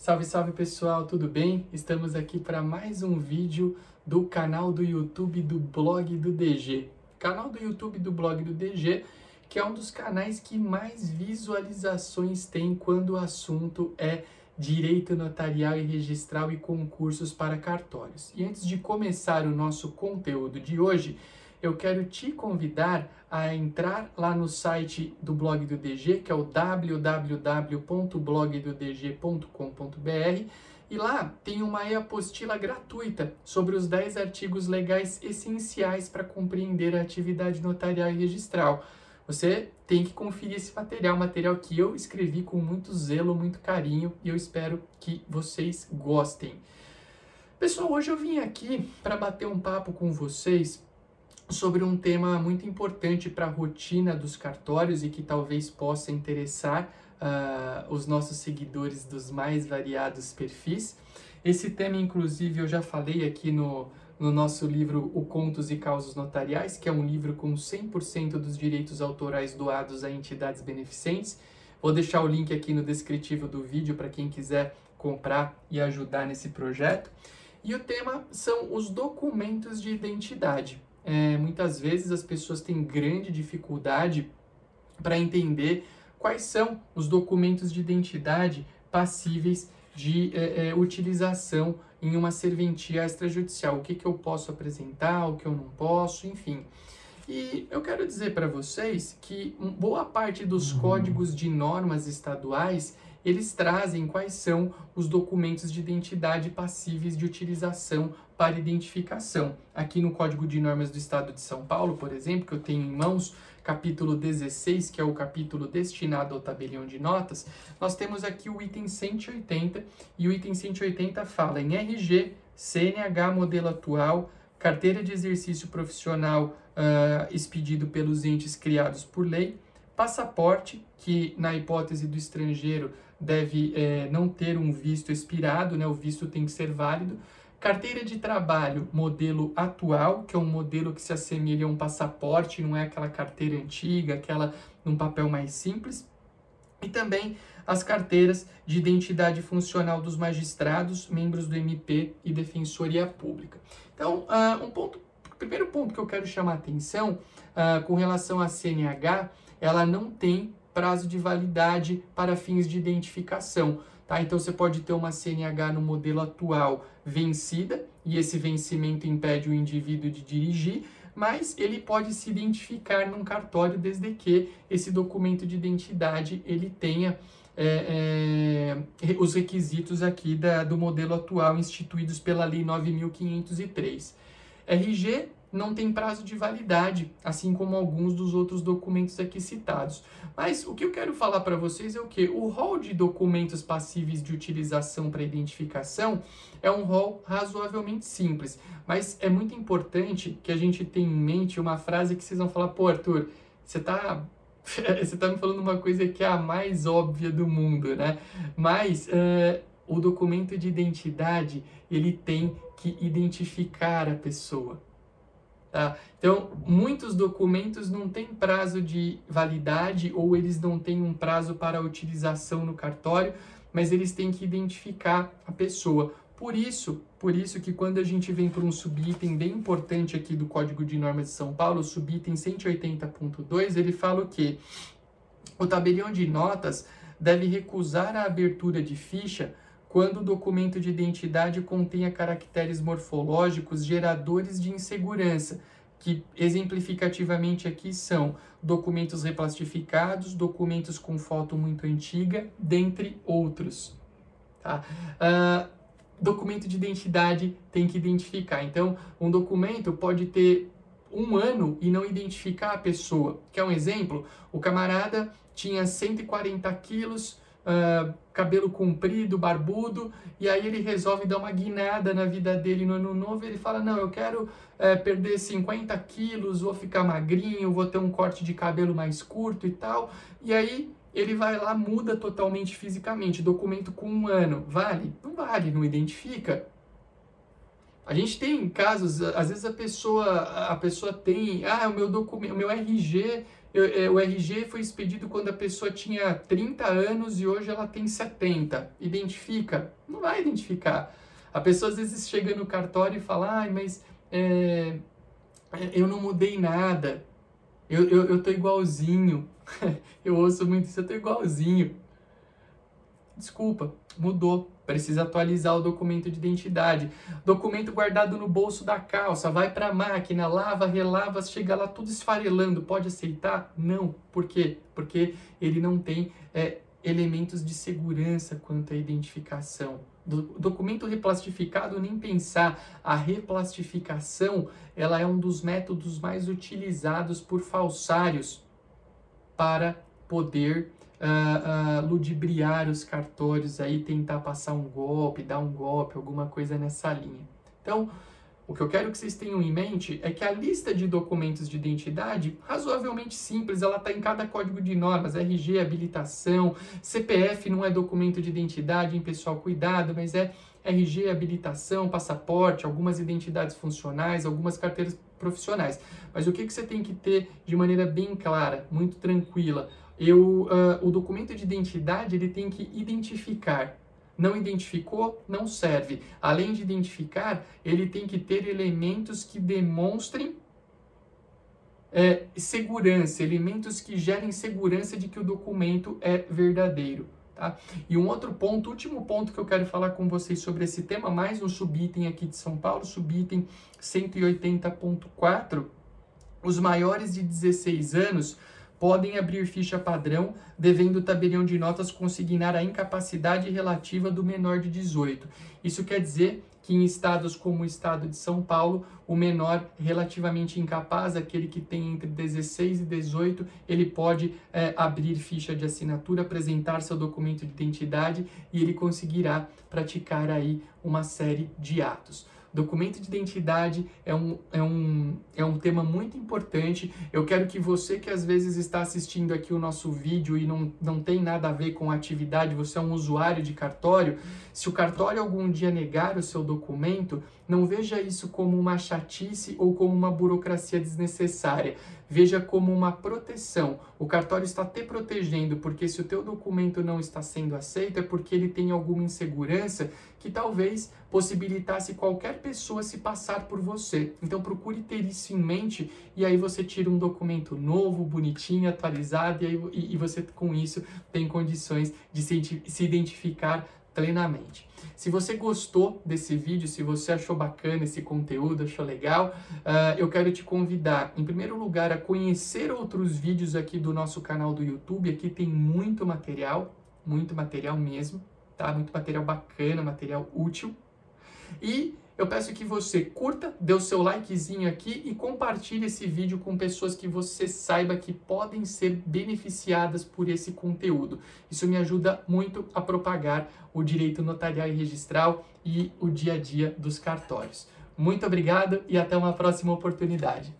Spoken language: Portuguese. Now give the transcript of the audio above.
Salve, salve pessoal, tudo bem? Estamos aqui para mais um vídeo do canal do YouTube do blog do DG. Canal do YouTube do blog do DG, que é um dos canais que mais visualizações tem quando o assunto é direito notarial e registral e concursos para cartórios. E antes de começar o nosso conteúdo de hoje, eu quero te convidar a entrar lá no site do blog do DG, que é o www.blogdodg.com.br, e lá tem uma apostila gratuita sobre os 10 artigos legais essenciais para compreender a atividade notarial e registral. Você tem que conferir esse material, material que eu escrevi com muito zelo, muito carinho, e eu espero que vocês gostem. Pessoal, hoje eu vim aqui para bater um papo com vocês sobre um tema muito importante para a rotina dos cartórios e que talvez possa interessar uh, os nossos seguidores dos mais variados perfis. Esse tema, inclusive, eu já falei aqui no, no nosso livro O Contos e Causos Notariais, que é um livro com 100% dos direitos autorais doados a entidades beneficentes. Vou deixar o link aqui no descritivo do vídeo para quem quiser comprar e ajudar nesse projeto. E o tema são os documentos de identidade é, muitas vezes as pessoas têm grande dificuldade para entender quais são os documentos de identidade passíveis de é, é, utilização em uma serventia extrajudicial. O que, que eu posso apresentar, o que eu não posso, enfim. E eu quero dizer para vocês que boa parte dos uhum. códigos de normas estaduais eles trazem quais são os documentos de identidade passíveis de utilização para identificação. Aqui no Código de Normas do Estado de São Paulo, por exemplo, que eu tenho em mãos, capítulo 16, que é o capítulo destinado ao tabelião de notas, nós temos aqui o item 180, e o item 180 fala em RG, CNH modelo atual, carteira de exercício profissional uh, expedido pelos entes criados por lei, passaporte, que na hipótese do estrangeiro deve é, não ter um visto expirado, né? o visto tem que ser válido. Carteira de trabalho, modelo atual, que é um modelo que se assemelha a um passaporte, não é aquela carteira antiga, aquela num papel mais simples. E também as carteiras de identidade funcional dos magistrados, membros do MP e Defensoria Pública. Então, uh, um ponto, primeiro ponto que eu quero chamar a atenção uh, com relação à CNH, ela não tem prazo de validade para fins de identificação. Tá? Então você pode ter uma CNH no modelo atual vencida, e esse vencimento impede o indivíduo de dirigir, mas ele pode se identificar num cartório desde que esse documento de identidade ele tenha é, é, os requisitos aqui da, do modelo atual instituídos pela Lei 9.503. RG não tem prazo de validade, assim como alguns dos outros documentos aqui citados. Mas o que eu quero falar para vocês é o que? O rol de documentos passíveis de utilização para identificação é um rol razoavelmente simples, mas é muito importante que a gente tenha em mente uma frase que vocês vão falar, pô, Arthur, você está você tá me falando uma coisa que é a mais óbvia do mundo, né? Mas uh, o documento de identidade, ele tem que identificar a pessoa. Tá? Então, muitos documentos não têm prazo de validade ou eles não têm um prazo para utilização no cartório, mas eles têm que identificar a pessoa. Por isso, por isso que quando a gente vem para um subitem bem importante aqui do Código de Normas de São Paulo, o subitem 180.2, ele fala o quê? O tabelião de notas deve recusar a abertura de ficha quando o documento de identidade contenha caracteres morfológicos geradores de insegurança, que exemplificativamente aqui são documentos replastificados, documentos com foto muito antiga, dentre outros. Tá? Uh, documento de identidade tem que identificar. Então, um documento pode ter um ano e não identificar a pessoa. Quer um exemplo? O camarada tinha 140 quilos, uh, cabelo comprido, barbudo, e aí ele resolve dar uma guinada na vida dele no ano novo. ele fala: Não, eu quero uh, perder 50 quilos, vou ficar magrinho, vou ter um corte de cabelo mais curto e tal. E aí ele vai lá, muda totalmente fisicamente. Documento com um ano, vale? Não vale, não identifica. A gente tem casos, às vezes a pessoa, a pessoa tem, ah, o meu documento, o meu RG eu, é, o RG foi expedido quando a pessoa tinha 30 anos e hoje ela tem 70. Identifica? Não vai identificar. A pessoa às vezes chega no cartório e fala, ai, mas é, é eu não mudei nada, eu, eu, eu tô igualzinho. eu ouço muito isso, eu tô igualzinho. Desculpa, mudou. Precisa atualizar o documento de identidade. Documento guardado no bolso da calça, vai para a máquina, lava, relava, chega lá tudo esfarelando. Pode aceitar? Não. Por quê? Porque ele não tem é, elementos de segurança quanto à identificação. Do documento replastificado, nem pensar. A replastificação ela é um dos métodos mais utilizados por falsários para poder uh, ludibriar os cartórios aí, tentar passar um golpe, dar um golpe, alguma coisa nessa linha. Então, o que eu quero que vocês tenham em mente é que a lista de documentos de identidade, razoavelmente simples, ela está em cada código de normas, RG, habilitação, CPF não é documento de identidade, hein, pessoal, cuidado, mas é RG, habilitação, passaporte, algumas identidades funcionais, algumas carteiras profissionais. Mas o que, que você tem que ter de maneira bem clara, muito tranquila? Eu, uh, o documento de identidade ele tem que identificar não identificou, não serve. Além de identificar, ele tem que ter elementos que demonstrem é, segurança, elementos que gerem segurança de que o documento é verdadeiro. Tá? E um outro ponto, último ponto que eu quero falar com vocês sobre esse tema, mais um subitem aqui de São Paulo, subitem 180.4, os maiores de 16 anos podem abrir ficha padrão, devendo o tabelião de notas consignar a incapacidade relativa do menor de 18. Isso quer dizer que em estados como o estado de São Paulo, o menor relativamente incapaz, aquele que tem entre 16 e 18, ele pode é, abrir ficha de assinatura, apresentar seu documento de identidade e ele conseguirá praticar aí uma série de atos. Documento de identidade é um, é, um, é um tema muito importante. Eu quero que você que às vezes está assistindo aqui o nosso vídeo e não, não tem nada a ver com a atividade, você é um usuário de cartório, se o cartório algum dia negar o seu documento, não veja isso como uma chatice ou como uma burocracia desnecessária. Veja como uma proteção. O cartório está te protegendo, porque se o teu documento não está sendo aceito, é porque ele tem alguma insegurança que talvez possibilitasse qualquer pessoa se passar por você. Então procure ter isso em mente e aí você tira um documento novo, bonitinho, atualizado e, aí, e, e você com isso tem condições de se, se identificar plenamente. Se você gostou desse vídeo, se você achou bacana esse conteúdo, achou legal, uh, eu quero te convidar, em primeiro lugar, a conhecer outros vídeos aqui do nosso canal do YouTube. Aqui tem muito material, muito material mesmo, tá? Muito material bacana, material útil. E eu peço que você curta, dê o seu likezinho aqui e compartilhe esse vídeo com pessoas que você saiba que podem ser beneficiadas por esse conteúdo. Isso me ajuda muito a propagar o direito notarial e registral e o dia a dia dos cartórios. Muito obrigado e até uma próxima oportunidade.